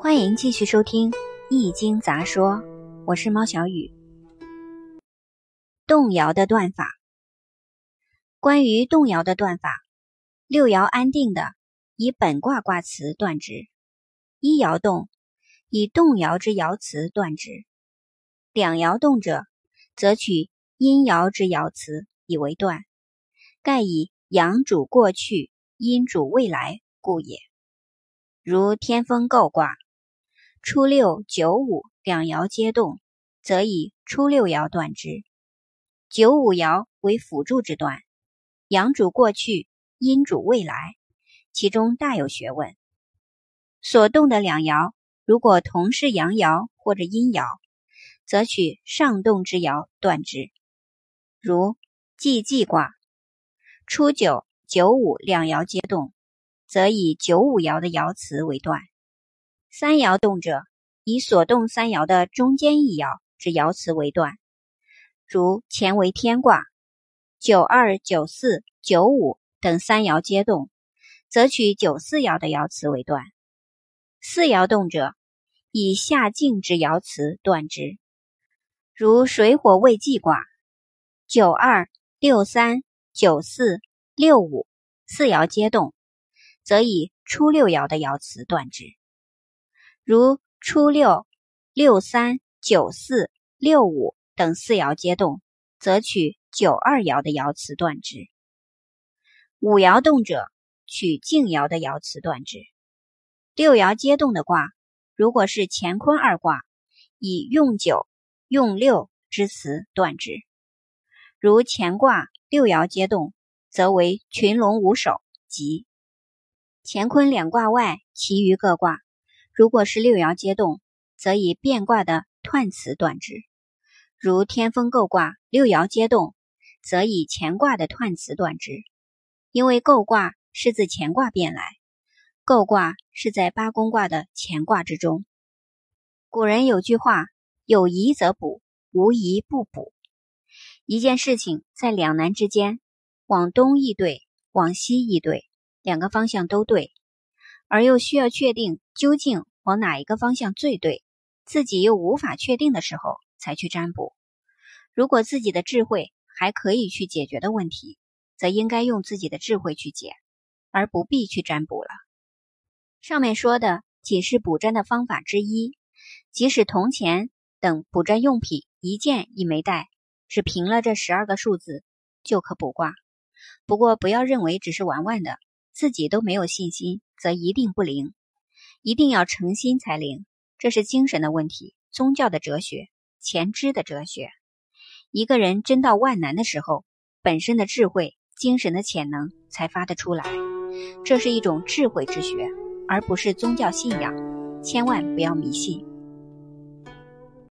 欢迎继续收听《易经杂说》，我是猫小雨。动摇的断法，关于动摇的断法，六爻安定的，以本卦卦辞断之；一爻动，以动摇之爻辞断之；两爻动者，则取阴爻之爻辞以为断。盖以阳主过去，阴主未来故也。如天风姤卦，初六、九五两爻皆动，则以初六爻断之。九五爻为辅助之断，阳主过去，阴主未来，其中大有学问。所动的两爻，如果同是阳爻或者阴爻，则取上动之爻断之。如既济卦，初九、九五两爻皆动。则以九五爻的爻辞为断，三爻动者，以所动三爻的中间一爻之爻辞为断。如乾为天卦，九二、九四、九五等三爻皆动，则取九四爻的爻辞为断。四爻动者，以下静之爻辞断之。如水火未济卦，九二、六三、九四、六五四爻皆动。则以初六爻的爻辞断之。如初六、六三、九四、六五等四爻皆动，则取九二爻的爻辞断之。五爻动者，取静爻的爻辞断之。六爻皆动的卦，如果是乾坤二卦，以用九、用六之辞断之。如乾卦六爻皆动，则为群龙无首，即。乾坤两卦外，其余各卦，如果是六爻皆动，则以变卦的彖辞断之。如天风姤卦，六爻皆动，则以乾卦的彖辞断之。因为姤卦是自乾卦变来，姤卦是在八宫卦的乾卦之中。古人有句话：“有疑则补，无疑不补。”一件事情在两难之间，往东亦对，往西亦对。两个方向都对，而又需要确定究竟往哪一个方向最对，自己又无法确定的时候，才去占卜。如果自己的智慧还可以去解决的问题，则应该用自己的智慧去解，而不必去占卜了。上面说的仅是卜占的方法之一，即使铜钱等卜占用品一件一枚带，只凭了这十二个数字就可卜卦。不过不要认为只是玩玩的。自己都没有信心，则一定不灵。一定要诚心才灵，这是精神的问题，宗教的哲学，前知的哲学。一个人真到万难的时候，本身的智慧、精神的潜能才发得出来。这是一种智慧之学，而不是宗教信仰。千万不要迷信。